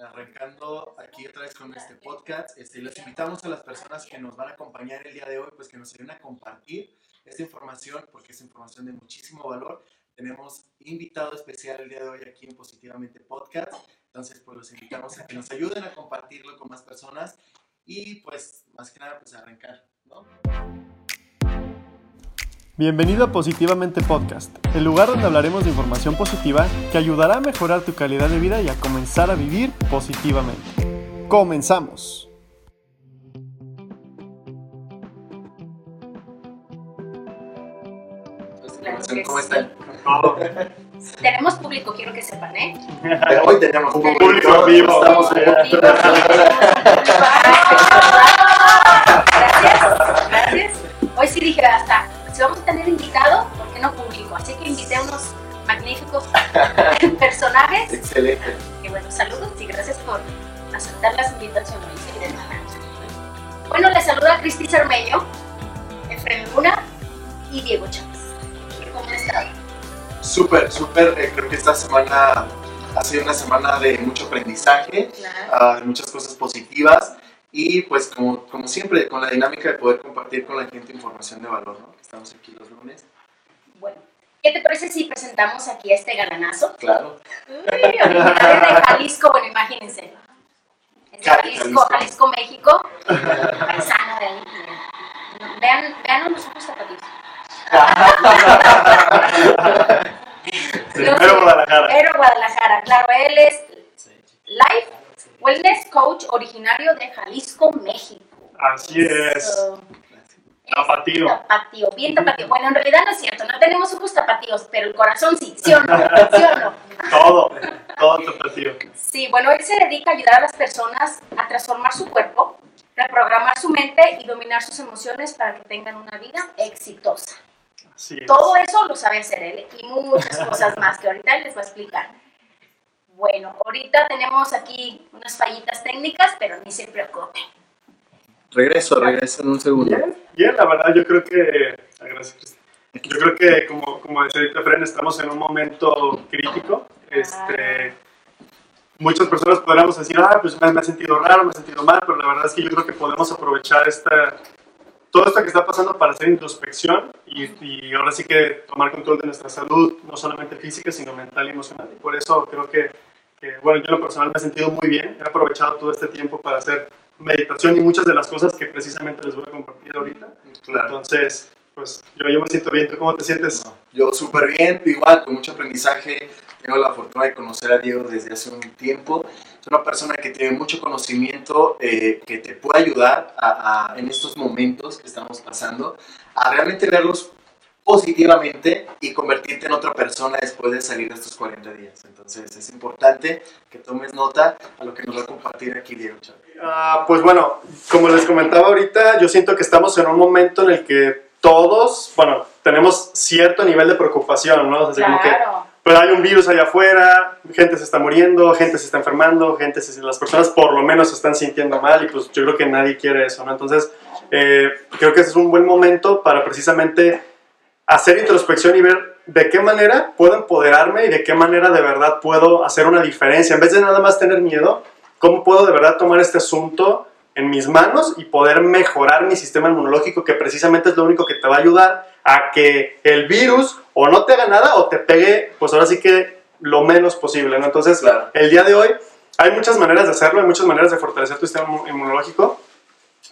arrancando aquí otra vez con este podcast. Este, los invitamos a las personas que nos van a acompañar el día de hoy, pues que nos ayuden a compartir esta información, porque es información de muchísimo valor. Tenemos invitado especial el día de hoy aquí en Positivamente Podcast. Entonces, pues los invitamos a que nos ayuden a compartirlo con más personas y pues más que nada, pues arrancar, ¿no? Bienvenido a Positivamente Podcast, el lugar donde hablaremos de información positiva que ayudará a mejorar tu calidad de vida y a comenzar a vivir positivamente. Comenzamos. ¿Cómo están? Tenemos público, quiero que sepan, ¿eh? Hoy tenemos un público en vivo. Estamos Gracias, tener invitado, ¿por qué no público? Así que invité a unos magníficos personajes. Excelente. Y bueno, saludos y gracias por aceptar las invitaciones. Bueno, les saluda Cristi Cermeño, Efraín Luna y Diego Chávez. ¿Cómo estado? Súper, súper. eh, creo que esta semana ha sido una semana de mucho aprendizaje, Claro. de muchas cosas positivas y pues como, como siempre con la dinámica de poder compartir con la gente información de valor, ¿no? Estamos aquí los lunes. Bueno, ¿qué te parece si presentamos aquí a este galanazo? Claro. Uy, originario de Jalisco, bueno, imagínense. Es de Cali, Jalisco, Jalisco. Jalisco, México. Paisano de ahí. Vean, vean los ojos zapatillos. Yo Pero sé, Guadalajara. Pero Guadalajara, claro, él es Life Wellness Coach originario de Jalisco, México. Así es. So, Tapatío. Tapatío, bien tapatío. Bueno, en realidad no es cierto, no tenemos ojos tapatíos, pero el corazón sí, ¿sí o no? ¿Sí o no? Todo, todo tapatío. Sí, bueno, él se dedica a ayudar a las personas a transformar su cuerpo, reprogramar su mente y dominar sus emociones para que tengan una vida exitosa. Así es. Todo eso lo sabe hacer él y muchas cosas más que ahorita les va a explicar. Bueno, ahorita tenemos aquí unas fallitas técnicas, pero ni se preocupen. Regreso, regreso en un segundo. Bien, bien, la verdad yo creo que... Gracias. Yo creo que, como, como decía ahorita Fren, estamos en un momento crítico. Este, muchas personas podríamos decir, ah, pues me, me he sentido raro, me he sentido mal, pero la verdad es que yo creo que podemos aprovechar esta, todo esto que está pasando para hacer introspección y, y ahora sí que tomar control de nuestra salud, no solamente física, sino mental y emocional. Y por eso creo que, que, bueno, yo en lo personal me he sentido muy bien. He aprovechado todo este tiempo para hacer meditación y muchas de las cosas que precisamente les voy a compartir ahorita. Claro. Entonces, pues yo, yo me siento bien. ¿Tú cómo te sientes? Yo súper bien, igual, con mucho aprendizaje. Tengo la fortuna de conocer a Diego desde hace un tiempo. Es una persona que tiene mucho conocimiento, eh, que te puede ayudar a, a- en estos momentos que estamos pasando, a realmente verlos positivamente y convertirte en otra persona después de salir de estos 40 días. Entonces es importante que tomes nota a lo que nos va a compartir aquí Diego Chávez. Ah, pues bueno, como les comentaba ahorita, yo siento que estamos en un momento en el que todos, bueno, tenemos cierto nivel de preocupación, ¿no? O sea, como que Claro. pues hay un virus allá afuera, gente se está muriendo, gente se está enfermando, gente se, las personas por lo menos se están sintiendo mal y pues yo creo que nadie quiere eso, ¿no? Entonces, eh, creo que ese es un buen momento para precisamente hacer introspección y ver de qué manera puedo empoderarme y de qué manera de verdad puedo hacer una diferencia. En vez de nada más tener miedo, ¿cómo puedo de verdad tomar este asunto en mis manos y poder mejorar mi sistema inmunológico, que precisamente es lo único que te va a ayudar a que el virus o no te haga nada o te pegue, pues ahora sí que lo menos posible, ¿no? Entonces, Claro. el día de hoy hay muchas maneras de hacerlo, hay muchas maneras de fortalecer tu sistema inmu- inmunológico,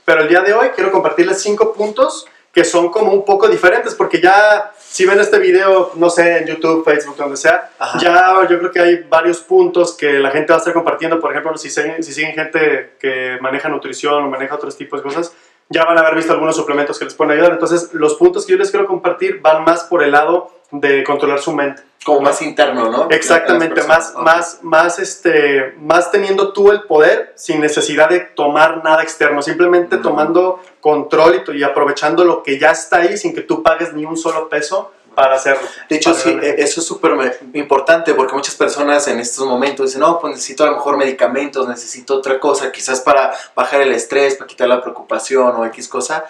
pero el día de hoy quiero compartirles cinco puntos que son como un poco diferentes, porque ya si ven este video, no sé, en YouTube, Facebook, donde sea, Ajá. ya yo creo que hay varios puntos que la gente va a estar compartiendo, por ejemplo, si, siguen- si siguen gente que maneja nutrición o maneja otros tipos de cosas, ya van a haber visto algunos suplementos que les pueden ayudar. Entonces, los puntos que yo les quiero compartir van más por el lado de controlar su mente. Como más interno, ¿no? Exactamente, más, más, más, este, más teniendo tú el poder sin necesidad de tomar nada externo, simplemente Mm. tomando control y aprovechando lo que ya está ahí sin que tú pagues ni un solo peso para hacerlo. De hecho, sí, eh, eso es súper importante porque muchas personas en estos momentos dicen, no, pues necesito a lo mejor medicamentos, necesito otra cosa, quizás para bajar el estrés, para quitar la preocupación o X cosa.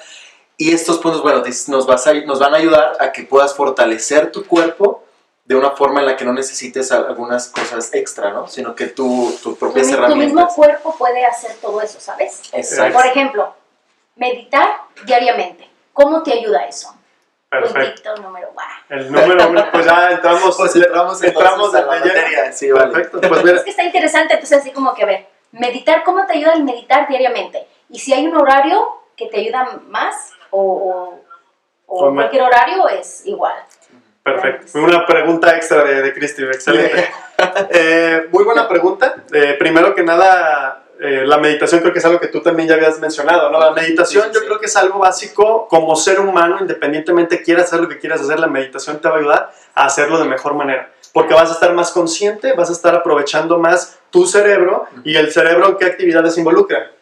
Y estos puntos, bueno, nos, vas a- nos van a ayudar a que puedas fortalecer tu cuerpo de una forma en la que no necesites algunas cosas extra, ¿no? Sino que tú, tus Tu, propias tu herramientas. mismo cuerpo puede hacer todo eso, ¿sabes? Exacto. Por ejemplo, meditar diariamente. ¿Cómo te ayuda eso? Perfecto. Puntito número uno. El número uno, pues ya entramos, Pues entramos, entramos a la materia. Sí, vale. Perfecto, pues mira, Es que está interesante, entonces así como que a ver, meditar, ¿cómo te ayuda el meditar diariamente? Y si hay un horario que te ayuda más o, o- o Como- cualquier horario es igual. perfecto. Una pregunta extra de, de Cristi, excelente. Eh, muy buena pregunta. Eh, primero que nada, eh, la meditación creo que es algo que tú también ya habías mencionado, ¿no? La meditación Sí, sí, yo creo que es algo básico como ser humano, independientemente quieras hacer lo que quieras hacer, la meditación te va a ayudar a hacerlo de mejor manera. Porque vas a estar más consciente, vas a estar aprovechando más tu cerebro y el cerebro en qué actividades involucra.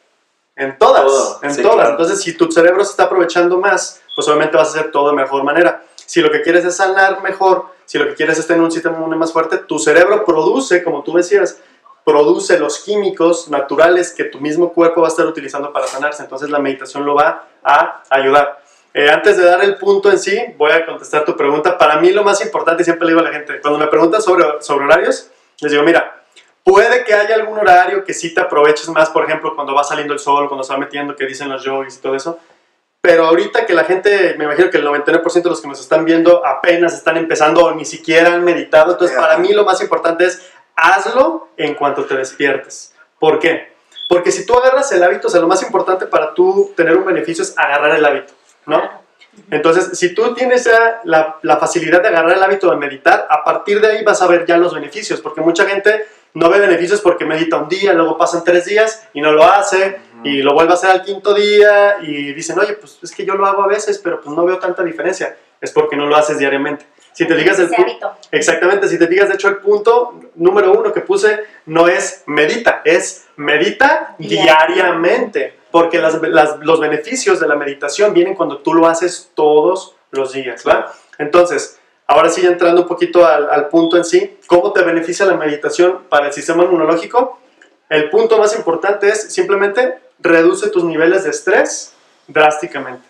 En todas, Todo, en todas. claro. Entonces, si tu cerebro se está aprovechando más, pues obviamente vas a hacer todo de mejor manera. Si lo que quieres es sanar mejor, si lo que quieres es tener un sistema inmune más fuerte, tu cerebro produce, como tú decías, produce los químicos naturales que tu mismo cuerpo va a estar utilizando para sanarse. Entonces la meditación lo va a ayudar. Eh, antes de dar el punto en sí, voy a contestar tu pregunta. Para mí lo más importante, siempre le digo a la gente, cuando me preguntan sobre, sobre horarios, les digo, mira, puede que haya algún horario que sí te aproveches más, por ejemplo, cuando va saliendo el sol, cuando se va metiendo, que dicen los yogis y todo eso. Pero ahorita que la gente, me imagino que el 99% de los que nos están viendo apenas están empezando o ni siquiera han meditado. Entonces, para mí lo más importante es hazlo en cuanto te despiertes. ¿Por qué? Porque si tú agarras el hábito, o sea, lo más importante para tú tener un beneficio es agarrar el hábito, ¿no? Entonces, si tú tienes ya la, la facilidad de agarrar el hábito de meditar, a partir de ahí vas a ver ya los beneficios, porque mucha gente no ve beneficios porque medita un día, luego pasan tres días y no lo hace, y lo vuelve a hacer al quinto día y dicen, oye, pues es que yo lo hago a veces, pero pues no veo tanta diferencia. Es porque no lo haces diariamente. Si te digas el Ese pu- hábito. Exactamente, si te digas, de hecho, el punto número uno que puse no es medita, es medita diariamente, porque las- las- los beneficios de la meditación vienen cuando tú lo haces todos los días, ¿va? Entonces, ahora sí, entrando un poquito al, al punto en sí, ¿cómo te beneficia la meditación para el sistema inmunológico? El punto más importante es simplemente reduce tus niveles de estrés drásticamente.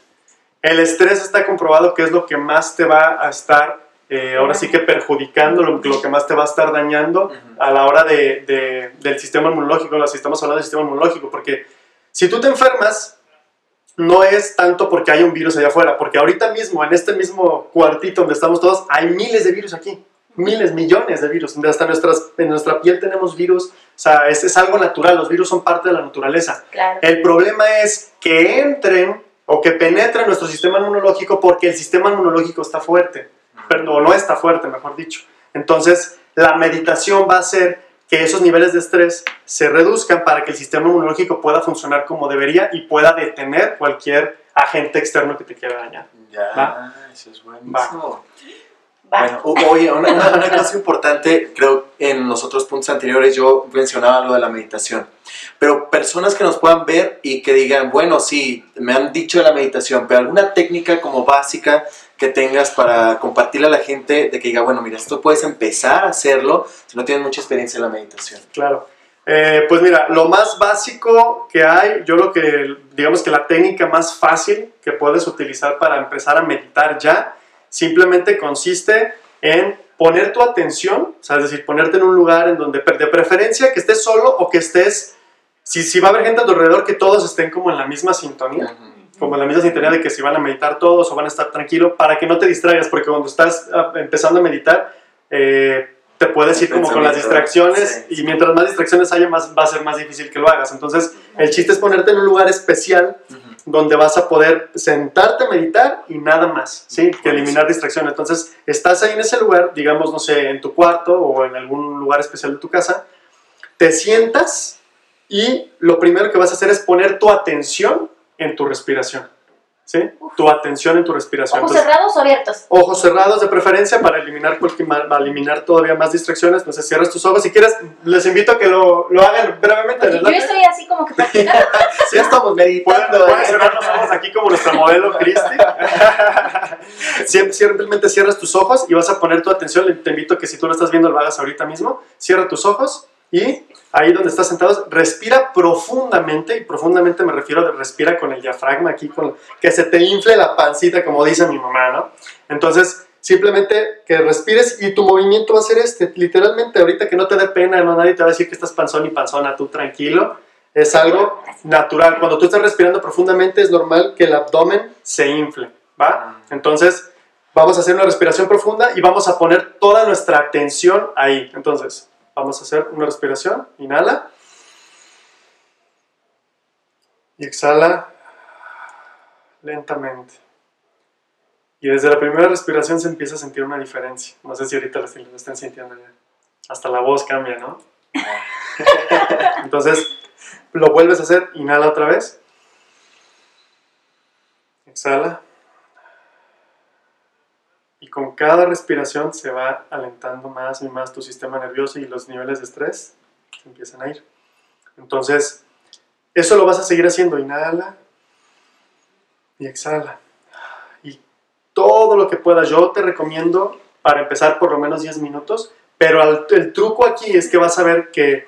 El estrés está comprobado que es lo que más te va a estar, eh, ahora sí que perjudicando, lo, lo que más te va a estar dañando a la hora de, de- del sistema inmunológico, los estamos hablando del sistema inmunológico, porque si tú te enfermas, no es tanto porque hay un virus allá afuera, porque ahorita mismo, en este mismo cuartito donde estamos todos, hay miles de virus aquí, miles, millones de virus, hasta nuestras, en nuestra piel tenemos virus, o sea, es, es algo natural, los virus son parte de la naturaleza. Claro. El problema es que entren o que penetren nuestro sistema inmunológico porque el sistema inmunológico está fuerte, pero no, no está fuerte, mejor dicho. Entonces, la meditación va a hacer que esos niveles de estrés se reduzcan para que el sistema inmunológico pueda funcionar como debería y pueda detener cualquier agente externo que te quiera dañar. Ya, Va. eso es buenísimo. Va. Bueno, o- oye, una, una- una cosa importante, creo en los otros puntos anteriores yo mencionaba lo de la meditación, pero personas que nos puedan ver y que digan, bueno, sí, me han dicho de la meditación, pero alguna técnica como básica que tengas para compartirle a la gente de que diga, bueno, mira, esto puedes empezar a hacerlo si no tienes mucha experiencia en la meditación. Claro. Eh, pues mira, lo más básico que hay, yo lo que, digamos que la técnica más fácil que puedes utilizar para empezar a meditar ya, simplemente consiste en poner tu atención, o sea, es decir, ponerte en un lugar en donde, de preferencia, que estés solo o que estés, si, si va a haber gente a tu alrededor, que todos estén como en la misma sintonía como en la misma sintonía de que si van a meditar todos o van a estar tranquilos, para que no te distraigas, porque cuando estás ah, empezando a meditar, eh, te puedes ir como con las distracciones sí. y mientras más distracciones haya, más, va a ser más difícil que lo hagas. Entonces, el chiste es ponerte en un lugar especial donde vas a poder sentarte a meditar y nada más, ¿sí? Que eliminar distracciones. Entonces, estás ahí en ese lugar, digamos, no sé, en tu cuarto o en algún lugar especial de tu casa, te sientas y lo primero que vas a hacer es poner tu atención en tu respiración, ¿sí? Tu atención en tu respiración. ¿Ojos Entonces, cerrados o abiertos? ojos cerrados de preferencia para eliminar, para eliminar todavía más distracciones. Entonces, cierras tus ojos. Si quieres, les invito a que lo, lo hagan brevemente. Porque ¿les yo estoy así como que practicando. Sí, estamos Pueden, meditando. pueden ¿eh? cerrar los ojos aquí como nuestra modelo Cristi. Siem- Simplemente cierras tus ojos y vas a poner tu atención. Te invito a que si tú lo estás viendo lo hagas ahorita mismo. Cierra tus ojos y ahí donde estás sentado, respira profundamente. Y profundamente me refiero a respira con el diafragma aquí, con, que se te infle la pancita, como dice mi mamá, ¿no? Entonces, Simplemente que respires y tu movimiento va a ser este. Literalmente, ahorita que no te dé pena, no nadie te va a decir que estás panzón y panzona, tú tranquilo. Es algo natural. Cuando tú estás respirando profundamente, es normal que el abdomen se infle, ¿va? Entonces, vamos a hacer una respiración profunda y vamos a poner toda nuestra atención ahí. Entonces, vamos a hacer una respiración. Inhala. Y exhala lentamente. Y desde la primera respiración se empieza a sentir una diferencia. No sé si ahorita lo están sintiendo ya. Hasta la voz cambia, ¿no? Entonces, lo vuelves a hacer. Inhala otra vez. Exhala. Y con cada respiración se va alentando más y más tu sistema nervioso y los niveles de estrés se empiezan a ir. Entonces, eso lo vas a seguir haciendo. Inhala y exhala todo lo que puedas. Yo te recomiendo para empezar por lo menos 10 minutos, pero el truco aquí es que vas a ver que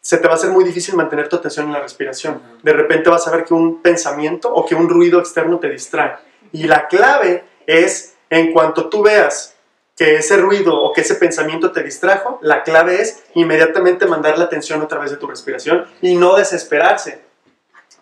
se te va a hacer muy difícil mantener tu atención en la respiración. De repente vas a ver que un pensamiento o que un ruido externo te distrae. Y la clave es, en cuanto tú veas que ese ruido o que ese pensamiento te distrajo, la clave es inmediatamente mandar la atención a través de tu respiración y no desesperarse.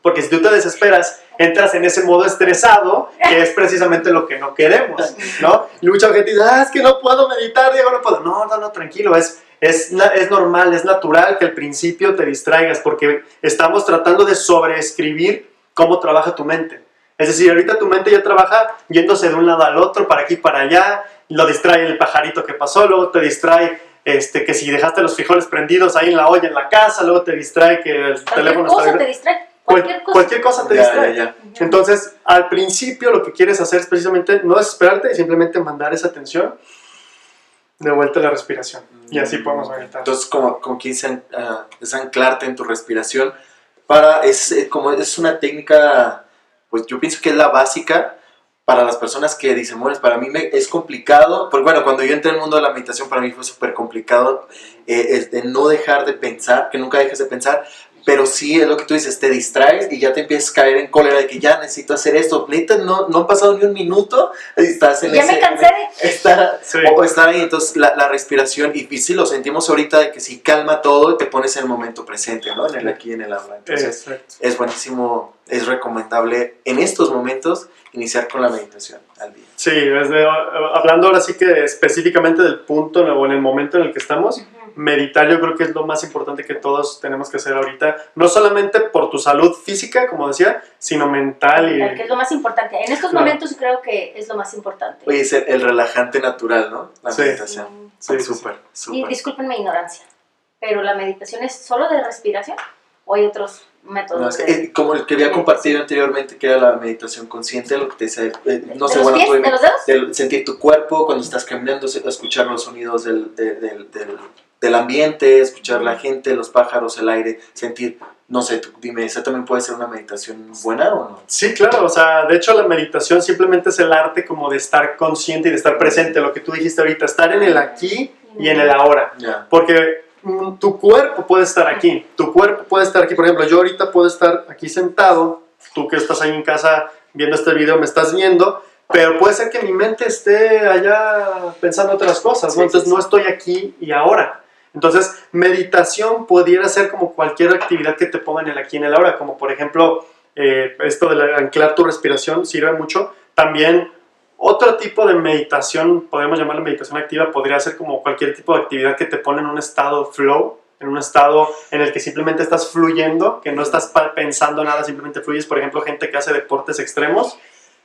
Porque si tú te desesperas, entras en ese modo estresado, que es precisamente lo que no queremos, ¿no? Y mucha gente dice, ah, es que no puedo meditar, Diego, no puedo. No, no, tranquilo, es, es, es normal, es natural que al principio te distraigas, porque estamos tratando de sobreescribir cómo trabaja tu mente. Es decir, ahorita tu mente ya trabaja yéndose de un lado al otro, para aquí, para allá, lo distrae el pajarito que pasó, luego te distrae este, que si dejaste los frijoles prendidos ahí en la olla en la casa, luego te distrae que el teléfono está... te distrae Cualquier cosa. te distrae. Entonces, al principio lo que quieres hacer es precisamente no desesperarte y simplemente mandar esa atención de vuelta a la respiración. Y así mm. podemos meditar. Entonces, como, como que ah, es anclarte en tu respiración. Para, es, eh, como es una técnica, pues yo pienso que es la básica para las personas que dicen, bueno, para mí me, es complicado, porque bueno, cuando yo entré en el mundo de la meditación, para mí fue súper complicado eh, de no dejar de pensar, que nunca dejes de pensar, pero sí es lo que tú dices, te distraes y ya te empiezas a caer en cólera de que ya necesito hacer esto. Neta, no, no ha pasado ni un minuto y estás en ya me cansé. Estar, o estar ahí, entonces la, la respiración, y, y, sí lo sentimos ahorita de que si calma todo, te pones en el momento presente, ¿no? En el aquí, en el ahora. Entonces es buenísimo, es recomendable en estos momentos iniciar con la meditación al día. Sí, hablando ahora sí que específicamente del punto o en el momento en el que estamos meditar yo creo que es lo más importante que todos tenemos que hacer ahorita, no solamente por tu salud física, como decía, sino mental y... Que es lo más importante. En estos momentos creo que es lo más importante. Oye, es el, relajante natural, ¿no? La meditación. Sí, súper, súper. Y disculpen mi ignorancia, pero ¿la meditación es solo de respiración o hay otros métodos? Eh, como el que había compartido anteriormente, que era la meditación consciente, lo que te dice, eh, no sé, bueno, ¿De los dedos? sentir tu cuerpo cuando estás caminando, escuchar los sonidos del, del, del del ambiente, escuchar la gente, los pájaros, el aire, sentir, no sé, dime, ¿esa también puede ser una meditación buena o no? Sí, claro, o sea, de hecho la meditación simplemente es el arte como de estar consciente y de estar presente, lo que tú dijiste ahorita, estar en el aquí y en el ahora, porque mm, tu cuerpo puede estar aquí, tu cuerpo puede estar aquí, por ejemplo, yo ahorita puedo estar aquí sentado, tú que estás ahí en casa viendo este video me estás viendo, pero puede ser que mi mente esté allá pensando otras cosas, entonces no estoy aquí y ahora. Entonces, meditación pudiera ser como cualquier actividad que te pongan el aquí en el ahora, como por ejemplo, eh, esto de anclar tu respiración sirve mucho. También otro tipo de meditación, podemos llamarla meditación activa, podría ser como cualquier tipo de actividad que te pone en un estado flow, en un estado en el que simplemente estás fluyendo, que no estás pensando nada, simplemente fluyes. Por ejemplo, gente que hace deportes extremos,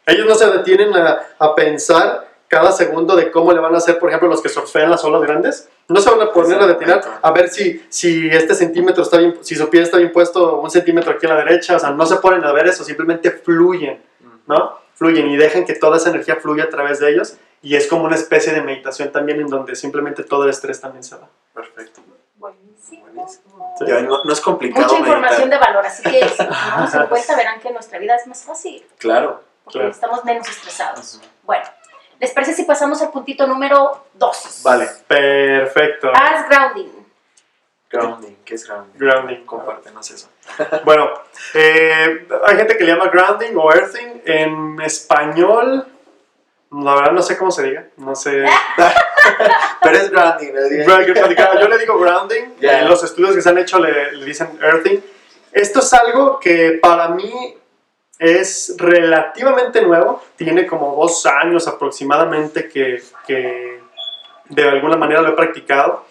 ellos no se detienen a, a pensar cada segundo de cómo le van a hacer, por ejemplo, los que surfean las olas grandes. No se van a poner a detirar a ver si, si este centímetro está bien, si su pie está bien puesto un centímetro aquí a la derecha. O sea, no se ponen a ver eso, simplemente fluyen, ¿no? Fluyen y dejan que toda esa energía fluya a través de ellos. Y es como una especie de meditación también en donde simplemente todo el estrés también se va. Perfecto. Buenísimo. No, es complicado. Mucha información de valor, así que si tomamos en cuenta verán que nuestra vida es más fácil. Claro. Porque estamos menos estresados. Bueno. ¿Les parece si pasamos al puntito número 2? Vale. Perfecto. Haz grounding. Grounding, ¿qué es grounding? Grounding. Compártenos eso. bueno, eh, hay gente que le llama grounding o earthing. En español La verdad no sé cómo se diga, no sé. Pero es grounding, ¿no? Yo le digo grounding, en los estudios que se han hecho le, le dicen earthing. Esto es algo que para mí es relativamente nuevo, tiene como dos años aproximadamente que, que de alguna manera lo he practicado,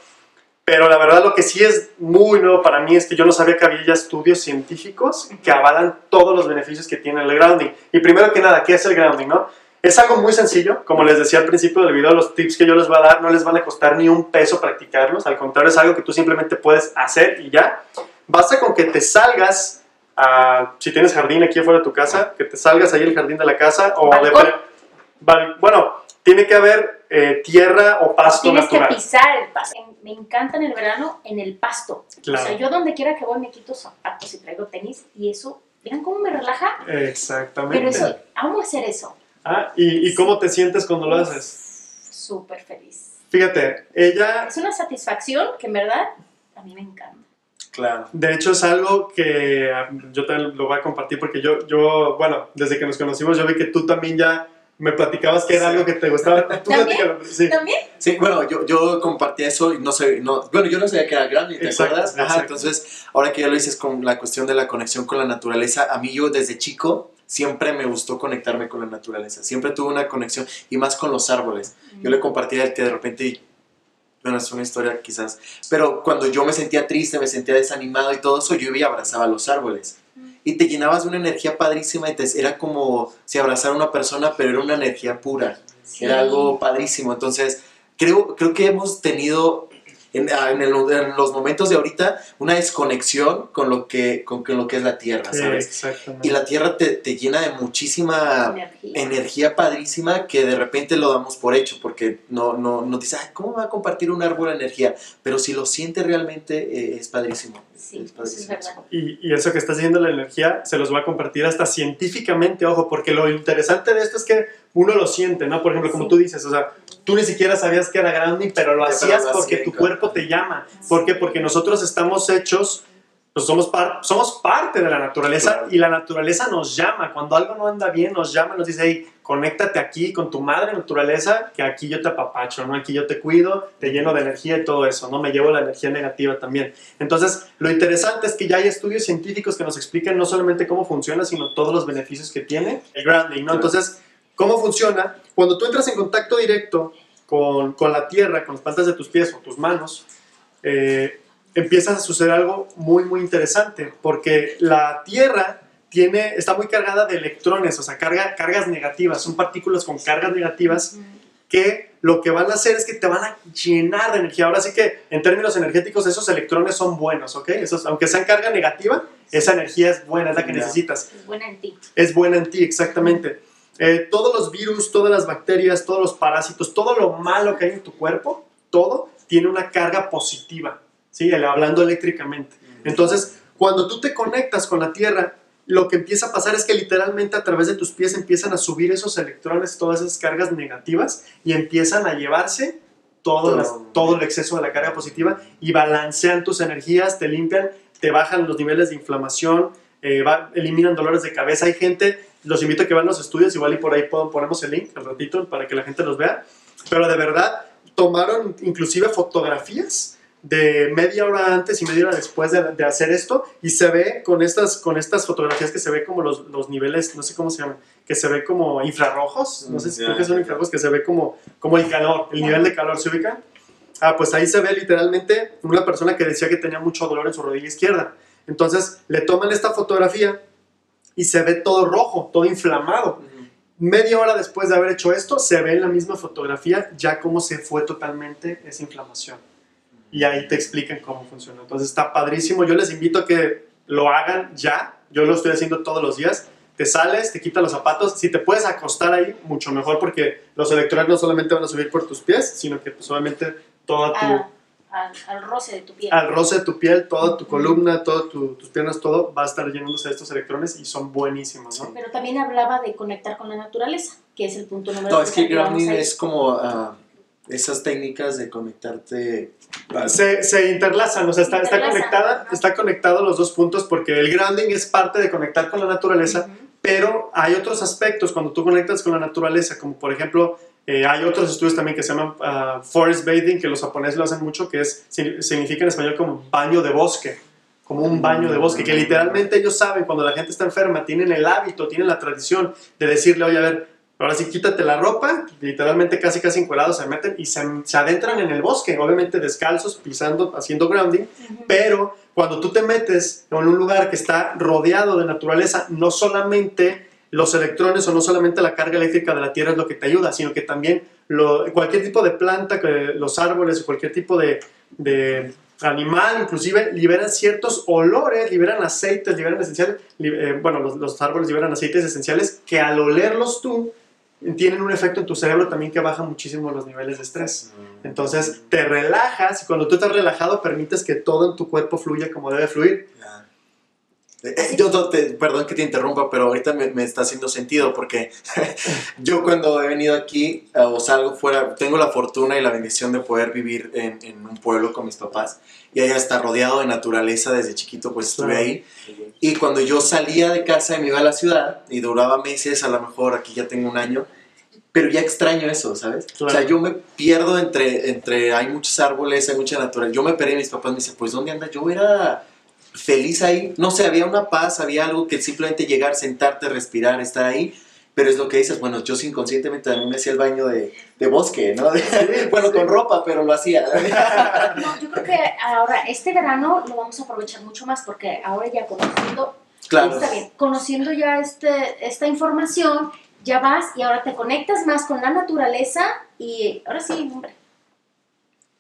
pero la verdad lo que sí es muy nuevo para mí es que yo no sabía que había ya estudios científicos que avalan todos los beneficios que tiene el grounding. Y primero que nada, ¿qué es el grounding? No? Es algo muy sencillo, como les decía al principio del video, los tips que yo les voy a dar no les van a costar ni un peso practicarlos, al contrario es algo que tú simplemente puedes hacer y ya. Basta con que te salgas, a, si tienes jardín aquí afuera de tu casa, que te salgas ahí al jardín de la casa o de... ¿Balcón? pre- bal- bueno, tiene que haber eh, tierra o pasto Tienes que natural. pisar el pasto. Me encanta en el verano en el pasto. Claro. O sea, yo donde quiera que voy me quito zapatos y traigo tenis y eso, ¿miran cómo me relaja? Exactamente. Pero eso, amo hacer eso. Ah, ¿y, ¿Y cómo te sientes cuando lo haces? Súper feliz. Fíjate, ella Es una satisfacción que en verdad a mí me encanta. Claro. De hecho, es algo que ah, yo también lo voy a compartir porque yo, yo, bueno, desde que nos conocimos, yo vi que tú también ya me platicabas que era Sí. algo que te gustaba. Tú ¿También? platícalo, sí. ¿También? Sí, bueno, yo, yo compartí eso y no sé, no, bueno, yo no sabía que era grounding, ¿te Exacto, acuerdas? Ajá, exacto. entonces, ahora que ya lo dices con la cuestión de la conexión con la naturaleza, a mí yo desde chico siempre me gustó conectarme con la naturaleza, siempre tuve una conexión y más con los árboles. Yo le compartía que de repente, bueno, es una historia quizás, pero cuando yo me sentía triste, me sentía desanimado y todo eso, yo iba y abrazaba los árboles. Y te llenabas de una energía padrísima y te, era como si abrazara a una persona, pero era una energía pura. Sí. Era algo padrísimo. Entonces, creo, creo que hemos tenido en, ah, en el- en los momentos de ahorita una desconexión con lo que, con, con lo que es la tierra, ¿sabes? Exactamente. Y la tierra te, te llena de muchísima Energía. energía padrísima que de repente lo damos por hecho, porque no, no, no dices, "Ay, ¿cómo va a compartir un árbol energía? Pero si lo siente realmente, eh, es padrísimo. Sí, es es. Y, y eso que está haciendo la energía se los va a compartir hasta científicamente, ojo, porque lo interesante de esto es que uno lo siente, ¿no? Por ejemplo, como tú dices, o sea, tú ni siquiera sabías que era grounding, pero lo hacías porque tu cuerpo te llama. ¿Por qué? Porque nosotros estamos hechos, pues somos, par- somos parte de la naturaleza Claro. y la naturaleza nos llama. Cuando algo no anda bien, nos llama, nos dice, hey, conéctate aquí con tu madre naturaleza, que aquí yo te apapacho, ¿no? Aquí yo te cuido, te lleno de energía y todo eso, ¿no? Me llevo la energía negativa también. Entonces, lo interesante es que ya hay estudios científicos que nos explican no solamente cómo funciona, sino todos los beneficios que tiene el grounding, ¿no? Entonces, ¿cómo funciona? Cuando tú entras en contacto directo con, con la tierra, con las plantas de tus pies o tus manos, eh, empieza a suceder algo muy, muy interesante, porque la tierra tiene, está muy cargada de electrones, o sea, carga, cargas negativas, son partículas con cargas negativas que lo que van a hacer es que te van a llenar de energía. Ahora sí que en términos energéticos esos electrones son buenos, ¿ok? Esos, aunque sean carga negativa, esa energía es buena, es la que necesitas. Es buena en ti. Es buena en ti, exactamente. Eh, todos los virus, todas las bacterias, todos los parásitos, todo lo malo que hay en tu cuerpo, todo tiene una carga positiva, ¿sí? Hablando eléctricamente. Entonces, cuando tú te conectas con la Tierra, lo que empieza a pasar es que literalmente a través de tus pies empiezan a subir esos electrones, todas esas cargas negativas y empiezan a llevarse todo, Todo. las- todo el exceso de la carga positiva y balancean tus energías, te limpian, te bajan los niveles de inflamación, eh, va- eliminan dolores de cabeza. Hay gente, los invito a que vean los estudios, igual y por ahí pon- ponemos el link al ratito para que la gente los vea, pero de verdad tomaron inclusive fotografías de media hora antes y media hora después de, de hacer esto y se ve con estas, con estas fotografías que se ve como los, los niveles, no sé cómo se llaman, que se ve como infrarrojos, no sé si Mm, creo que son infrarrojos, que se ve como, como el calor, el nivel de calor, ¿se ubica? Ah, pues ahí se ve literalmente una persona que decía que tenía mucho dolor en su rodilla izquierda. Entonces le toman esta fotografía y se ve todo rojo, todo inflamado. Media hora después de haber hecho esto, se ve en la misma fotografía ya cómo se fue totalmente esa inflamación. Y ahí te explican cómo funciona. Entonces está padrísimo. Yo les invito a que lo hagan ya. Yo lo estoy haciendo todos los días. Te sales, te quitas los zapatos. Si te puedes acostar ahí, mucho mejor porque los electrones no solamente van a subir por tus pies, sino que pues, obviamente toda tu, A- al, al roce de tu piel. al roce de tu piel, toda tu columna, todas tu- tus piernas, todo va a estar llenándose de estos electrones y son buenísimos, ¿no? Pero también hablaba de conectar con la naturaleza, que es el punto número No, es que grounding es como ah, esas técnicas de conectarte. Se, se interlazan, o sea, está, está conectada, está conectado los dos puntos porque el grounding es parte de conectar con la naturaleza. Pero hay otros aspectos cuando tú conectas con la naturaleza, como por ejemplo, eh, hay otros estudios también que se llaman ah, forest bathing, que los japoneses lo hacen mucho, que es, significa en español como baño de bosque, como un baño de bosque, que literalmente ellos saben cuando la gente está enferma, tienen el hábito, tienen la tradición de decirle, oye, a ver, ahora sí quítate la ropa, literalmente casi casi encuerados se meten y se, se adentran en el bosque, obviamente descalzos, pisando, haciendo grounding, pero cuando tú te metes en un lugar que está rodeado de naturaleza, no solamente los electrones o no solamente la carga eléctrica de la Tierra es lo que te ayuda, sino que también lo, cualquier tipo de planta, los árboles cualquier tipo de, de, animal, inclusive, liberan ciertos olores, liberan aceites, liberan esenciales, eh, bueno, los, los, árboles liberan aceites esenciales que al olerlos tú tienen un efecto en tu cerebro también que baja muchísimo los niveles de estrés. Mm. Entonces te relajas y cuando tú estás relajado permites que todo en tu cuerpo fluya como debe fluir. Eh, eh, yo perdón que te interrumpa, pero ahorita me, está haciendo sentido porque yo cuando he venido aquí eh, o salgo fuera, tengo la fortuna y la bendición de poder vivir en, en un pueblo con mis papás y allá está rodeado de naturaleza desde chiquito, pues estuve ahí. Y cuando yo salía de casa y me iba a la ciudad y duraba meses, a lo mejor aquí ya tengo un año, pero ya extraño eso, ¿sabes? O sea, yo me pierdo entre, entre, hay muchos árboles, hay mucha naturaleza. Yo me perdí y mis papás me dicen, pues, ¿dónde anda? Yo era feliz ahí. No sé, había una paz, había algo que simplemente llegar, sentarte, respirar, estar ahí. Pero es lo que dices, bueno, yo inconscientemente también me hacía el baño de, de bosque, ¿no? bueno, con ropa, pero lo hacía. no, yo creo que ahora, este verano lo vamos a aprovechar mucho más porque ahora ya conociendo, claro. está bien, conociendo ya este, esta información, ya vas y ahora te conectas más con la naturaleza y ahora sí, hombre,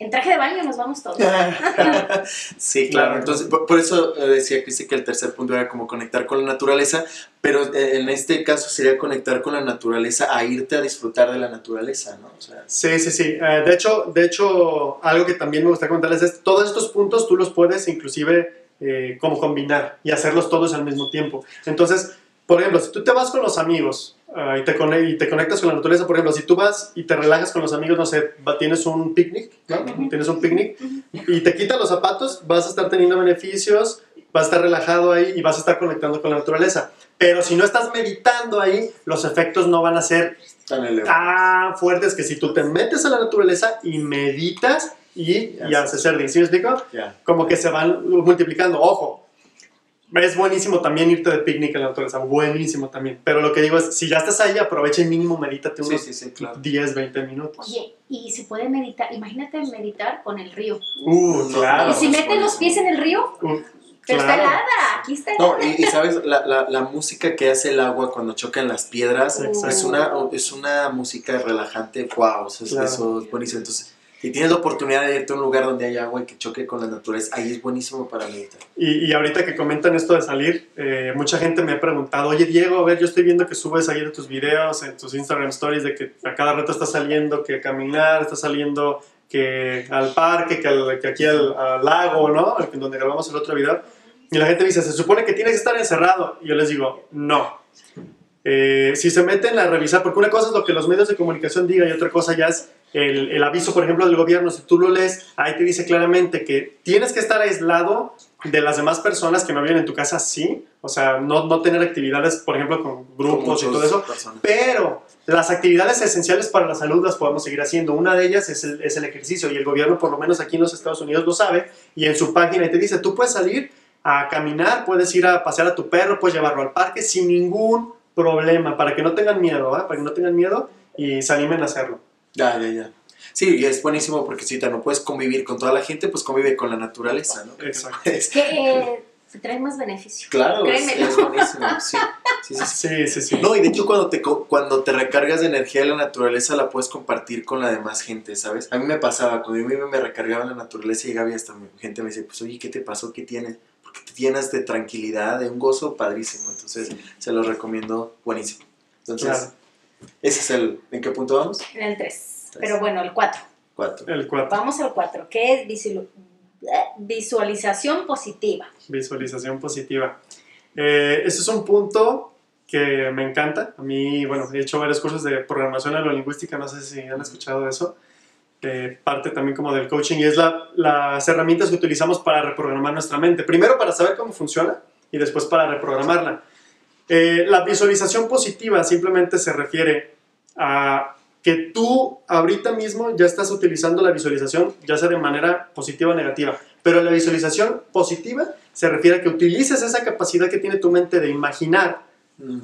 en traje de baño nos vamos todos. sí, claro. Entonces, por, eso eh, decía Cristi que el tercer punto era como conectar con la naturaleza, pero eh, en este caso sería conectar con la naturaleza a irte a disfrutar de la naturaleza, ¿no? sí, sí, sí. Eh, de, hecho, de hecho, algo que también me gusta contarles es, todos estos puntos tú los puedes inclusive como combinar y hacerlos todos al mismo tiempo. Entonces, por ejemplo, si tú te vas con los amigos uh, y, te y, te conectas con la naturaleza, por ejemplo, si tú vas y te relajas con los amigos, no sé, tienes un picnic, ¿no? Tienes un picnic y te quitas los zapatos, vas a estar teniendo beneficios, vas a estar relajado ahí y vas a estar conectando con la naturaleza. Pero si no estás meditando ahí, los efectos no van a ser tan, fuertes que si tú te metes a la naturaleza y meditas y, y haces ser, ¿sí me explico? Como que se van multiplicando. Ojo, es buenísimo también irte de picnic en la naturaleza, buenísimo también. Pero lo que digo es, si ya estás ahí, aprovecha y mínimo medítate unos 10, 20 minutos. Oye, y se puede meditar, imagínate meditar con el río. Uh, claro. Y si metes los pies en el río, uh, pero está helada, aquí está helada. No, y, sabes, la, la, la, música que hace el agua cuando chocan las piedras es una, es una música relajante, wow, eso, eso es buenísimo. Entonces, si tienes la oportunidad de irte a un lugar donde hay agua y que choque con la naturaleza, ahí es buenísimo para meditar. Y, y ahorita que comentan esto de salir, eh, mucha gente me ha preguntado, oye Diego, a ver, yo estoy viendo que subes de tus videos, en tus Instagram stories, de que a cada rato estás saliendo, que caminar, estás saliendo que al parque, que, que aquí al, lago, ¿no? En donde grabamos el otro video. Y la gente me dice, se supone que tienes que estar encerrado. Y yo les digo, no. Eh, si se meten a revisar, porque una cosa es lo que los medios de comunicación digan y otra cosa ya es el, el, aviso, por ejemplo, del gobierno, si tú lo lees, ahí te dice claramente que tienes que estar aislado de las demás personas que no viven en tu casa, sí, o sea, no, no tener actividades, por ejemplo, con grupos y todo eso, pero las actividades esenciales para la salud las podemos seguir haciendo. Una de ellas es el, es el ejercicio y el gobierno, por lo menos aquí en los Estados Unidos, lo sabe y en su página te dice, tú puedes salir a caminar, puedes ir a pasear a tu perro, puedes llevarlo al parque sin ningún problema, para que no tengan miedo, ¿eh? para que no tengan miedo y se animen a hacerlo. Ya, ya, ya. Sí, y es buenísimo porque si te no puedes convivir con toda la gente, pues convive con la naturaleza, ¿no? Exacto. Es que eh, trae más beneficio. Claro, es, es, buenísimo, sí. Sí sí, sí sí, sí, No, y de hecho cuando te, cuando te recargas de energía de la naturaleza la puedes compartir con la demás gente, ¿sabes? A mí me pasaba, cuando yo me, me recargaba en la naturaleza y llegaba y hasta mi gente me dice, pues oye, ¿qué te pasó? ¿Qué tienes? Porque te llenas de tranquilidad, de un gozo padrísimo. Entonces, se lo recomiendo buenísimo. Entonces, ese es el... ¿En qué punto vamos? En el 3. Pero bueno, el 4. El 4. Vamos al 4, que es visualización positiva. Visualización positiva. Eh, ese es un punto que me encanta. A mí, bueno, he hecho varios cursos de programación neurolingüística, no sé si han escuchado eso. Eh, parte también como del coaching y es la, las herramientas que utilizamos para reprogramar nuestra mente. Primero para saber cómo funciona y después para reprogramarla. Eh, la visualización positiva simplemente se refiere a que tú ahorita mismo ya estás utilizando la visualización, ya sea de manera positiva o negativa. Pero la visualización positiva se refiere a que utilices esa capacidad que tiene tu mente de imaginar,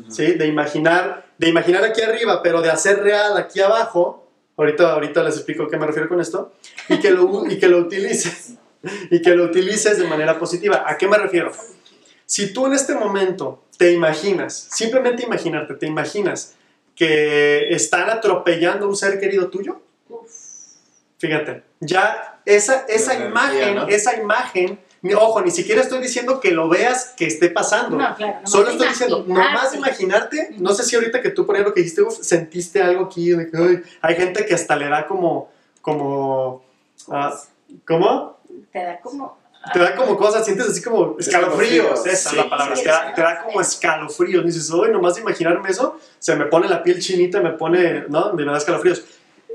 ¿sí? De imaginar, de imaginar aquí arriba, pero de hacer real aquí abajo. Ahorita, ahorita les explico a qué me refiero con esto. Y que lo, y que lo utilices. Y que lo utilices de manera positiva. ¿A qué me refiero? Si tú en este momento te imaginas, simplemente imaginarte, te imaginas que están atropellando a un ser querido tuyo, fíjate, ya esa, esa La imagen, energía, ¿no? esa imagen, ojo, ni siquiera estoy diciendo que lo veas que esté pasando. No, claro. nomás Solo estoy diciendo, nomás imaginarte, no sé si ahorita que tú por ejemplo que dijiste, uf, sentiste algo aquí, de que, ay, hay gente que hasta le da como, como, ah, ¿cómo? Te da como. Te da como cosas, sientes así como escalofríos, esa es sí, la palabra, sí, te, da, te da como escalofríos, dices, hoy nomás de imaginarme eso, se me pone la piel chinita, me pone, ¿no? Me da escalofríos.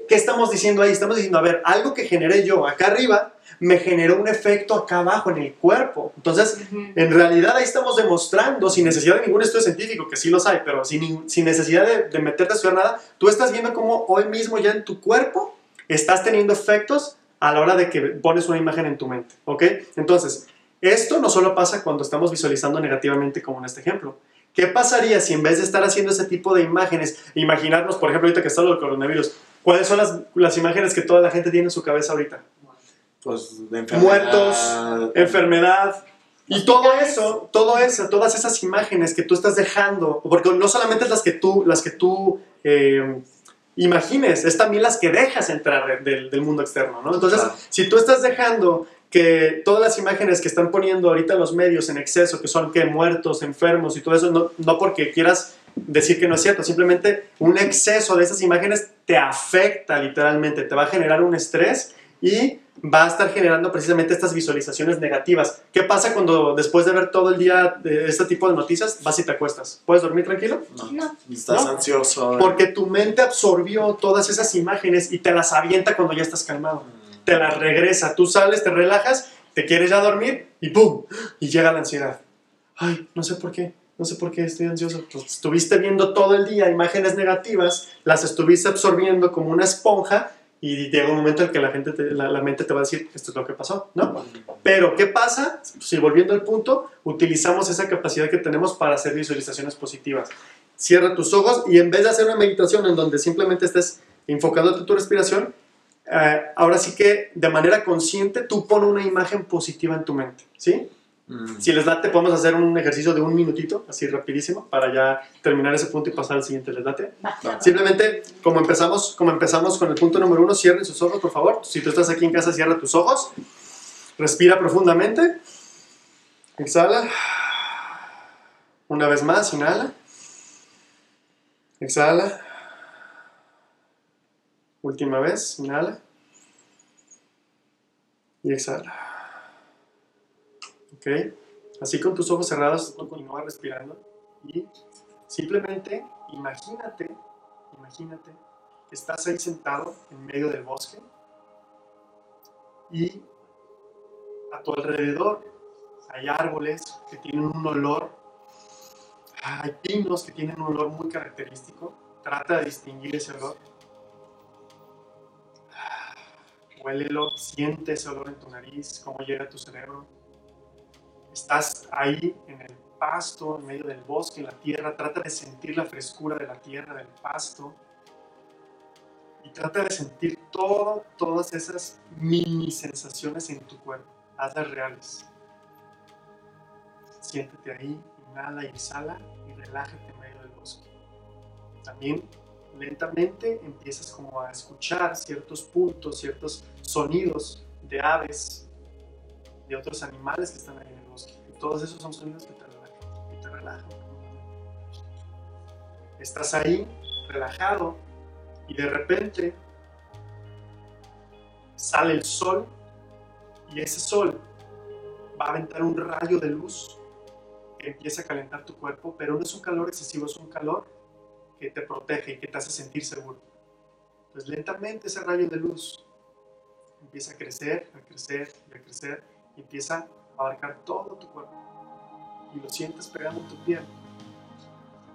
¿Qué estamos diciendo ahí? Estamos diciendo, a ver, algo que generé yo acá arriba, me generó un efecto acá abajo en el cuerpo. Entonces, Ujú. en realidad ahí estamos demostrando, sin necesidad de ningún estudio científico, que sí los hay, pero sin, sin necesidad de, de meterte a estudiar nada, tú estás viendo cómo hoy mismo ya en tu cuerpo estás teniendo efectos a la hora de que pones una imagen en tu mente, ¿ok? Entonces, esto no solo pasa cuando estamos visualizando negativamente como en este ejemplo. ¿Qué pasaría si en vez de estar haciendo ese tipo de imágenes, imaginarnos, por ejemplo, ahorita que está lo del coronavirus, cuáles son las, las imágenes que toda la gente tiene en su cabeza ahorita? Pues de enfermedad, Muertos, enfermedad. Y todo eso, todo eso, todas esas imágenes que tú estás dejando, porque no solamente es las que tú, las que tú eh, imagines, es también las que dejas entrar de- del, del mundo externo, ¿no? Entonces, Claro. si tú estás dejando que todas las imágenes que están poniendo ahorita los medios en exceso, que son que muertos, enfermos y todo eso, no, no porque quieras decir que no es cierto, simplemente un exceso de esas imágenes te afecta literalmente, te va a generar un estrés y va a estar generando precisamente estas visualizaciones negativas. ¿Qué pasa cuando después de ver todo el día de este tipo de noticias vas y te acuestas? ¿Puedes dormir tranquilo? No, No. Estás ¿No? ansioso. Porque tu mente absorbió todas esas imágenes y te las avienta cuando ya estás calmado. Te las regresa. Tú sales, te relajas, te quieres ya dormir y ¡pum! Y llega la ansiedad. Ay, no sé por qué. No sé por qué estoy ansioso. Pues estuviste viendo todo el día imágenes negativas, las estuviste absorbiendo como una esponja y llega un momento en que la, gente te- la, la mente te va a decir, esto es lo que pasó, ¿no? Pero, ¿qué pasa? Si volviendo al punto, utilizamos esa capacidad que tenemos para hacer visualizaciones positivas. Cierra tus ojos y en vez de hacer una meditación en donde simplemente estés enfocándote en tu respiración, eh, ahora sí que de manera consciente tú pon una imagen positiva en tu mente, ¿sí? Mm. Si les late, podemos hacer un ejercicio de un minutito, así rapidísimo, para ya terminar ese punto y pasar al siguiente. ¿Les late? Simplemente, como empezamos, como empezamos con el punto número uno, cierren sus ojos, por favor. Si tú estás aquí en casa, cierra tus ojos. Respira profundamente. Exhala. Una vez más, inhala. Exhala. Última vez, inhala. Y exhala. ¿Ok? Así con tus ojos cerrados, tú continúas respirando y simplemente imagínate, imagínate que estás ahí sentado en medio del bosque y a tu alrededor hay árboles que tienen un olor, hay pinos que tienen un olor muy característico. Trata de distinguir ese olor. Huélelo, siente ese olor en tu nariz, cómo llega a tu cerebro. Estás ahí en el pasto, en medio del bosque, en la tierra. Trata de sentir la frescura de la tierra, del pasto. Y trata de sentir todo, todas esas mini sensaciones en tu cuerpo. Hazlas reales. Siéntete ahí, inhala y exhala y relájate en medio del bosque. También lentamente empiezas como a escuchar ciertos puntos, ciertos sonidos de aves, de otros animales que están ahí en el bosque. Y todos esos son sonidos que te relajan, que te relajan. Estás ahí, relajado, y de repente sale el sol, y ese sol va a aventar un rayo de luz que empieza a calentar tu cuerpo, pero no es un calor excesivo, es un calor que te protege y que te hace sentir seguro. Entonces lentamente ese rayo de luz empieza a crecer, a crecer y a crecer empieza a abarcar todo tu cuerpo y lo sientes pegando en tu piel.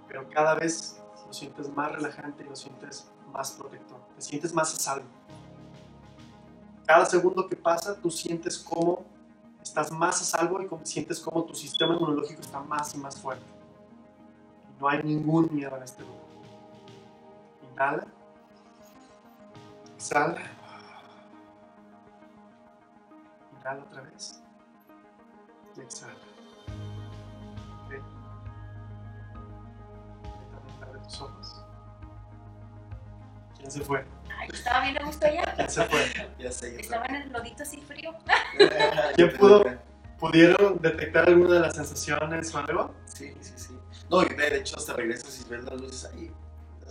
pero cada vez lo sientes más relajante y lo sientes más protector, te sientes más a salvo. Cada segundo que pasa, tú sientes cómo estás más a salvo y cómo sientes cómo tu sistema inmunológico está más y más fuerte. No hay ningún miedo en este lugar. Inhala. Exhala. Inhala otra vez. Y exhala. Tus ojos. ¿Quién se fue? Ay, estaba bien a gusto allá. ¿Quién se fue? Ya sé, yo Estaba en el lodito así frío. ¿Quién pudo? ¿Pudieron detectar alguna de las sensaciones o algo? Sí, sí, sí. No, y de hecho hasta regresas y ves las luces ahí.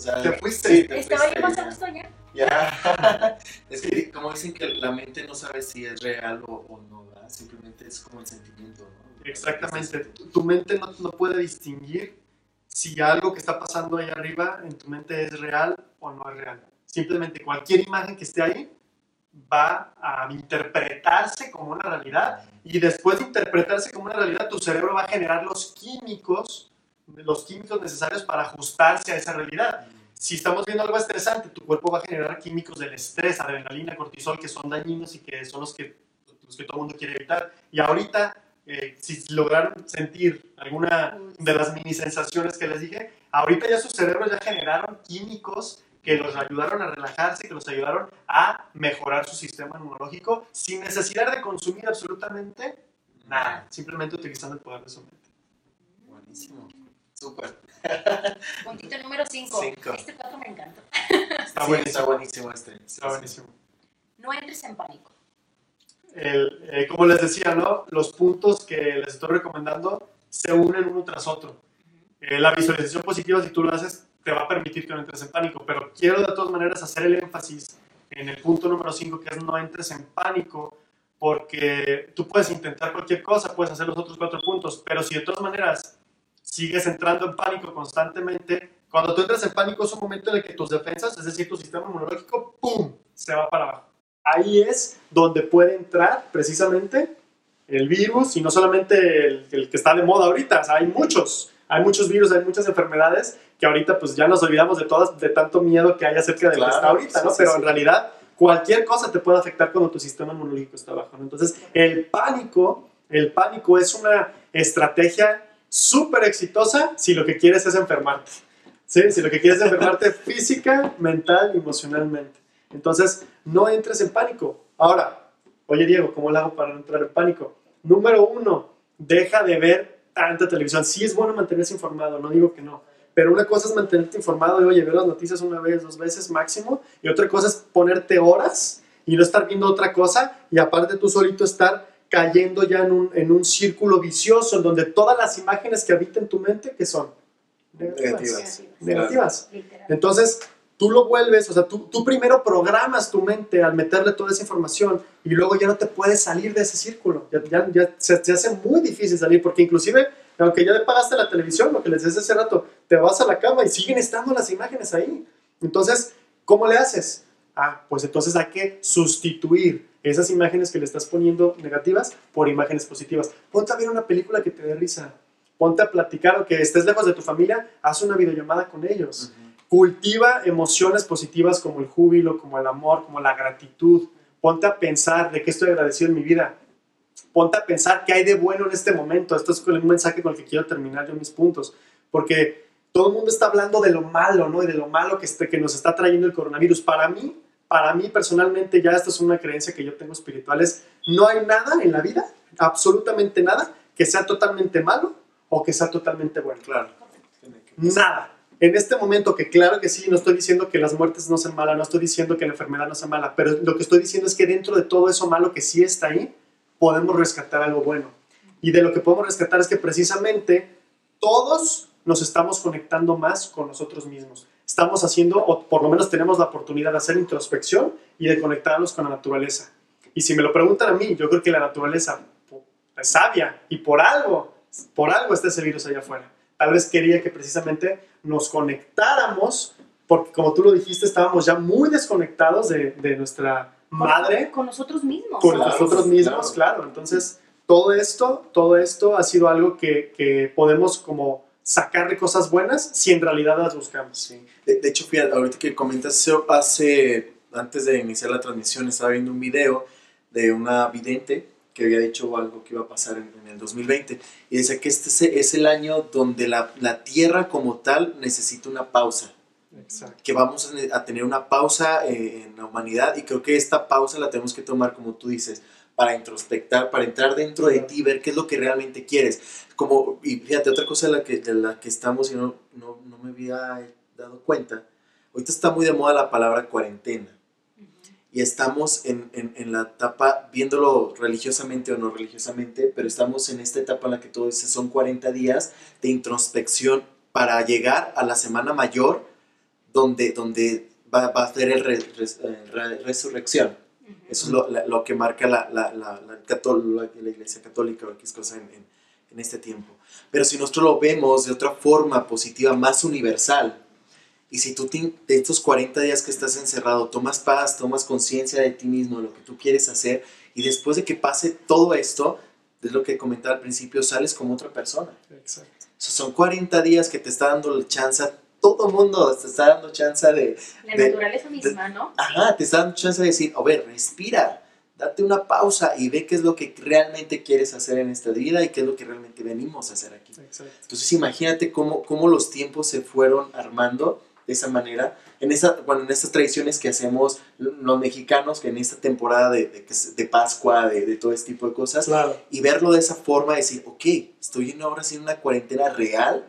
O sea, ¿Te fuiste? Sí, te Estaba fuiste yo más a gusto allá. Ya. es que como dicen que la mente no sabe si es real o, o no, ¿verdad? simplemente es como el sentimiento, ¿no? Exactamente. Tu tu mente no, no puede distinguir si algo que está pasando ahí arriba en tu mente es real o no es real. Simplemente cualquier imagen que esté ahí va a interpretarse como una realidad y después de interpretarse como una realidad tu cerebro va a generar los químicos, los químicos necesarios para ajustarse a esa realidad. Si estamos viendo algo estresante, tu cuerpo va a generar químicos del estrés, adrenalina, cortisol, que son dañinos y que son los que, los que todo el mundo quiere evitar. Y ahorita, eh, si lograron sentir alguna de las mini sensaciones que les dije, ahorita ya sus cerebros ya generaron químicos que los ayudaron a relajarse, que los ayudaron a mejorar su sistema inmunológico sin necesidad de consumir absolutamente nada, simplemente utilizando el poder de su mente. Buenísimo. Súper. Puntito número 5. Cinco. Este 4 me encanta. Está Sí, buenísimo. Está buenísimo este. Está buenísimo. No entres en pánico. El, eh, como les decía, ¿no? los puntos que les estoy recomendando se unen uno tras otro. Eh, la visualización positiva, si tú lo haces, te va a permitir que no entres en pánico, pero quiero de todas maneras hacer el énfasis en el punto número 5, que es no entres en pánico, porque tú puedes intentar cualquier cosa, puedes hacer los otros cuatro puntos, pero si de todas maneras sigues entrando en pánico constantemente, cuando tú entras en pánico es un momento en el que tus defensas, es decir, tu sistema inmunológico, ¡pum!, se va para abajo. Ahí es donde puede entrar precisamente el virus y no solamente el, el que está de moda ahorita, o sea, hay muchos, hay muchos virus, hay muchas enfermedades que ahorita pues ya nos olvidamos de todas, de tanto miedo que hay acerca de lo Claro, que está ahorita, ¿no? sí, Pero sí. en realidad cualquier cosa te puede afectar cuando tu sistema inmunológico está bajo, ¿no? Entonces, el pánico, el pánico es una estrategia súper exitosa si lo que quieres es enfermarte, ¿sí? Si lo que quieres es enfermarte física, mental y emocionalmente. Entonces, no entres en pánico. Ahora, oye Diego, ¿cómo lo hago para no entrar en pánico? Número uno, deja de ver tanta televisión. Sí es bueno mantenerse informado, no digo que no. Pero una cosa es mantenerte informado y, oye, ver las noticias una vez, dos veces máximo. Y otra cosa es ponerte horas y no estar viendo otra cosa. Y aparte tú solito estar cayendo ya en un, en un círculo vicioso en donde todas las imágenes que habitan tu mente, que son? Negativas. Negativas. Negativas. Literal. Entonces, tú lo vuelves, o sea, tú, tú primero programas tu mente al meterle toda esa información y luego ya no te puedes salir de ese círculo. Ya, ya, ya se, se hace muy difícil salir porque inclusive, aunque ya le pagaste la televisión, lo que les decía hace rato, te vas a la cama y siguen estando las imágenes ahí. Entonces, ¿cómo le haces? Ah, pues entonces hay que sustituir esas imágenes que le estás poniendo negativas por imágenes positivas. Ponte a ver una película que te dé risa. Ponte a platicar o que estés lejos de tu familia, haz una videollamada con ellos cultiva emociones positivas como el júbilo, como el amor, como la gratitud. Ponte a pensar de qué estoy agradecido en mi vida. Ponte a pensar qué hay de bueno en este momento. Esto es un mensaje con el que quiero terminar yo mis puntos. Porque todo el mundo está hablando de lo malo, ¿no? Y de lo malo que, este, que nos está trayendo el coronavirus. Para mí, para mí personalmente, ya esto es una creencia que yo tengo espiritual, es no hay nada en la vida, absolutamente nada, que sea totalmente malo o que sea totalmente bueno. Claro. Nada. En este momento, que claro que sí, no estoy diciendo que las muertes no sean malas, no estoy diciendo que la enfermedad no sea mala, pero lo que estoy diciendo es que dentro de todo eso malo que sí está ahí, podemos rescatar algo bueno. Y de lo que podemos rescatar es que precisamente todos nos estamos conectando más con nosotros mismos. Estamos haciendo, o por lo menos tenemos la oportunidad de hacer introspección y de conectarnos con la naturaleza. Y si me lo preguntan a mí, yo creo que la naturaleza es sabia y por algo, por algo está ese virus allá afuera. Tal vez quería que precisamente nos conectáramos, porque como tú lo dijiste, estábamos ya muy desconectados de, de nuestra madre Con nosotros mismos. con Claro, nosotros mismos, claro. Entonces, todo esto, todo esto ha sido algo que, que podemos como sacarle cosas buenas si en realidad las buscamos. Sí. De, de hecho, fíjate, ahorita que comentas hace, antes de iniciar la transmisión, estaba viendo un video de una vidente que había dicho algo que iba a pasar en, en el 2020 y decía que este es, el año donde la, la Tierra como tal necesita una pausa Exacto. que vamos a- a tener una pausa eh, en la humanidad y creo que esta pausa la tenemos que tomar, como tú dices, para introspectar, para entrar dentro de ti, ver qué es lo que realmente quieres. Como, y fíjate, otra cosa de la que, de la que estamos y no, no, no me había dado cuenta, ahorita está muy de moda la palabra cuarentena y estamos en, en, en la etapa, viéndolo religiosamente o no religiosamente, pero estamos en esta etapa en la que todo dice son 40 días de introspección para llegar a la semana mayor donde, donde va, va a ser el re- res- eh, re- resurrección. Eso es lo, la- lo que marca la, la, la, iglesia católica o X cosa en, en, en este tiempo. Pero si nosotros lo vemos de otra forma positiva, más universal, y si tú te- de estos 40 días que estás encerrado tomas paz, tomas conciencia de ti mismo, de lo que tú quieres hacer, y después de que pase todo esto, es lo que comentaba al principio, sales como otra persona. Exacto. O sea, son 40 días que te está dando la chance, todo el mundo te está dando chance de, La de- naturaleza misma, ¿no? ajá, te está dando chance de decir, a ver, respira, date una pausa y ve qué es lo que realmente quieres hacer en esta vida y qué es lo que realmente venimos a hacer aquí. Exacto. Entonces imagínate cómo, cómo los tiempos se fueron armando de esa manera, en, esa, bueno, en estas tradiciones que hacemos los mexicanos, que en esta temporada de, de, de Pascua, de, de todo este tipo de cosas, Claro. y verlo de esa forma, decir, ok, estoy ahora sí en una cuarentena real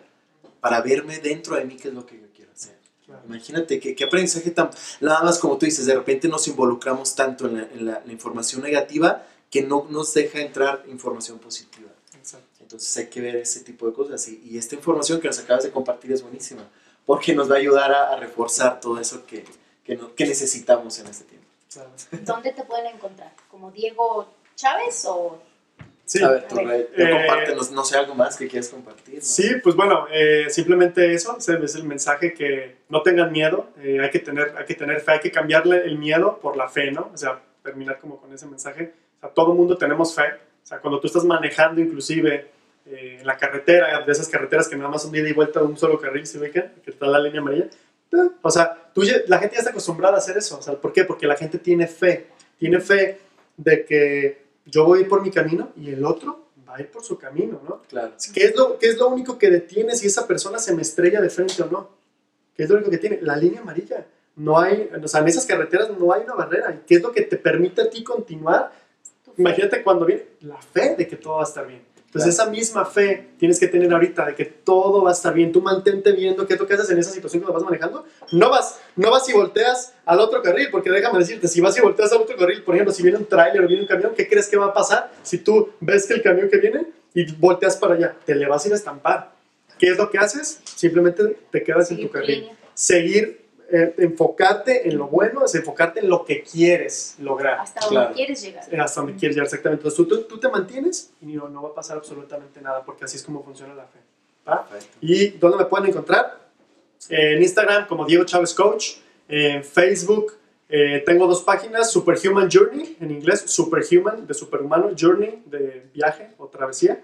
para verme dentro de mí qué es lo que yo quiero hacer. claro. Imagínate qué, qué aprendizaje tan... Nada más como tú dices, de repente nos involucramos tanto en la, en la- la información negativa que no nos deja entrar información positiva. Exacto. Entonces hay que ver ese tipo de cosas. Y, y esta información que nos acabas de compartir es buenísima, porque nos va a ayudar a, a reforzar todo eso que, que, no- que necesitamos en este tiempo. claro. ¿Dónde te pueden encontrar? ¿Como Diego Chávez o Sí. a ver, tú. Ray, tú Eh, compártenos, no sé, algo más que quieras compartir. ¿no? Sí, pues bueno, eh, simplemente eso, es el mensaje que no tengan miedo, eh, hay, que tener, hay que tener fe, hay que cambiarle el miedo por la fe, ¿no? O sea, terminar como con ese mensaje. O sea, todo mundo tenemos fe, o sea, cuando tú estás manejando inclusive eh, en la carretera, de esas carreteras que nada más son de ida y vuelta de un solo carril, ¿se ubican? Que está la línea amarilla. eh, O sea, tú ya- la gente ya está acostumbrada a hacer eso, o sea, ¿por qué? Porque la gente tiene fe, tiene fe de que yo voy a ir por mi camino y el otro va a ir por su camino, ¿no? Claro. ¿Qué es, lo, ¿Qué es lo único que detiene si esa persona se me estrella de frente o no? ¿Qué es lo único que tiene? La línea amarilla. No hay, o sea, en esas carreteras no hay una barrera. ¿Y qué es lo que te permite a ti continuar? Imagínate cuando viene la fe de que todo va a estar bien. Entonces, Claro. esa misma fe tienes que tener ahorita de que todo va a estar bien. Tú mantente viendo qué es lo que haces en esa situación cuando vas manejando. No vas, no vas y volteas al otro carril, porque déjame decirte, si vas y volteas al otro carril, por ejemplo, si viene un tráiler o viene un camión, ¿qué crees que va a pasar si tú ves que el camión que viene y volteas para allá? Te le vas a ir a estampar. ¿Qué es lo que haces? Simplemente te quedas en tu carril. Seguir, eh, enfocarte en lo bueno, es enfocarte en lo que quieres lograr Hasta donde Claro. quieres llegar. eh, hasta donde quieres llegar exactamente. Entonces tú, tú, te mantienes y no, no va a pasar absolutamente nada, porque así es como funciona la fe. ¿Y dónde me pueden encontrar? Eh, en Instagram como Diego Chávez Coach, en Facebook eh, tengo dos páginas, Superhuman Journey en inglés, Superhuman de superhumano, Journey de viaje o travesía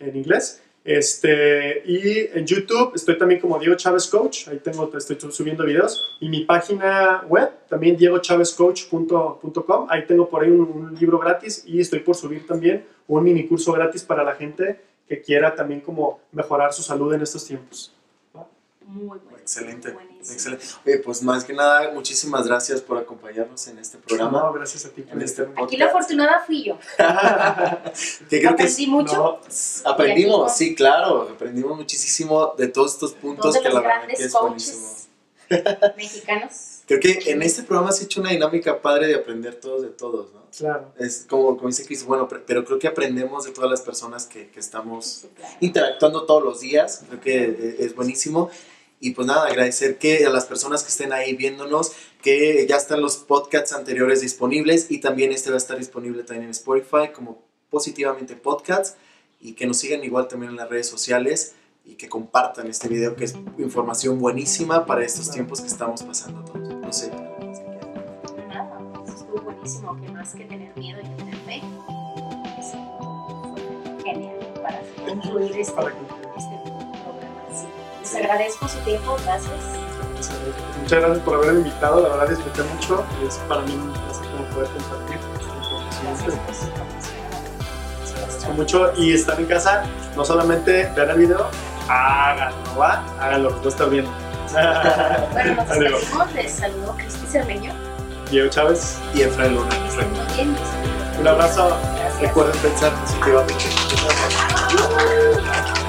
en inglés. Este, y en YouTube estoy también como Diego Chávez Coach, ahí tengo, estoy subiendo videos. Y mi página web, también diegochavescoach.com, ahí tengo por ahí un, un libro gratis y estoy por subir también un mini curso gratis para la gente que quiera también como mejorar su salud en estos tiempos. Muy bueno. Excelente. Buenísimo. Excelente. Oye, pues más que nada, muchísimas gracias por acompañarnos en este programa. No, gracias a ti por En este. Aquí la afortunada fui yo. que creo que Aprendí mucho. No, aprendimos, sí, claro, aprendimos muchísimo de todos estos puntos que la los verdad que grandes es buenísimo. mexicanos. Creo que en este programa se ha hecho una dinámica padre de aprender todos de todos, ¿no? claro. Es como, como dice Chris, bueno, pero creo que aprendemos de todas las personas que, que estamos Sí, claro. interactuando todos los días, creo que eh, es buenísimo. Y pues nada, agradecer que a las personas que estén ahí viéndonos, que ya están los podcasts anteriores disponibles y también este va a estar disponible también en Spotify como positivamente podcasts y que nos sigan igual también en las redes sociales y que compartan este video que es información buenísima para estos tiempos que estamos pasando todos. No sé. Nada, estuvo buenísimo, que más que tener miedo y tener fe. Fue genial para concluir este, este programa. Les agradezco su tiempo, gracias. Muchas gracias por haberme invitado, la verdad disfruté mucho y es para mí un placer como poder compartir esta Gracias información. por su capacidad. Agradezco mucho y están en casa, no solamente vean el video, háganlo, ¿va? Háganlo, lo está bien. Bueno, nos despedimos. Les saludo Cristi Cermeño. Diego Chávez, Y Efraín Luna. Muy bien. un abrazo. Gracias. Recuerden pensar positivamente.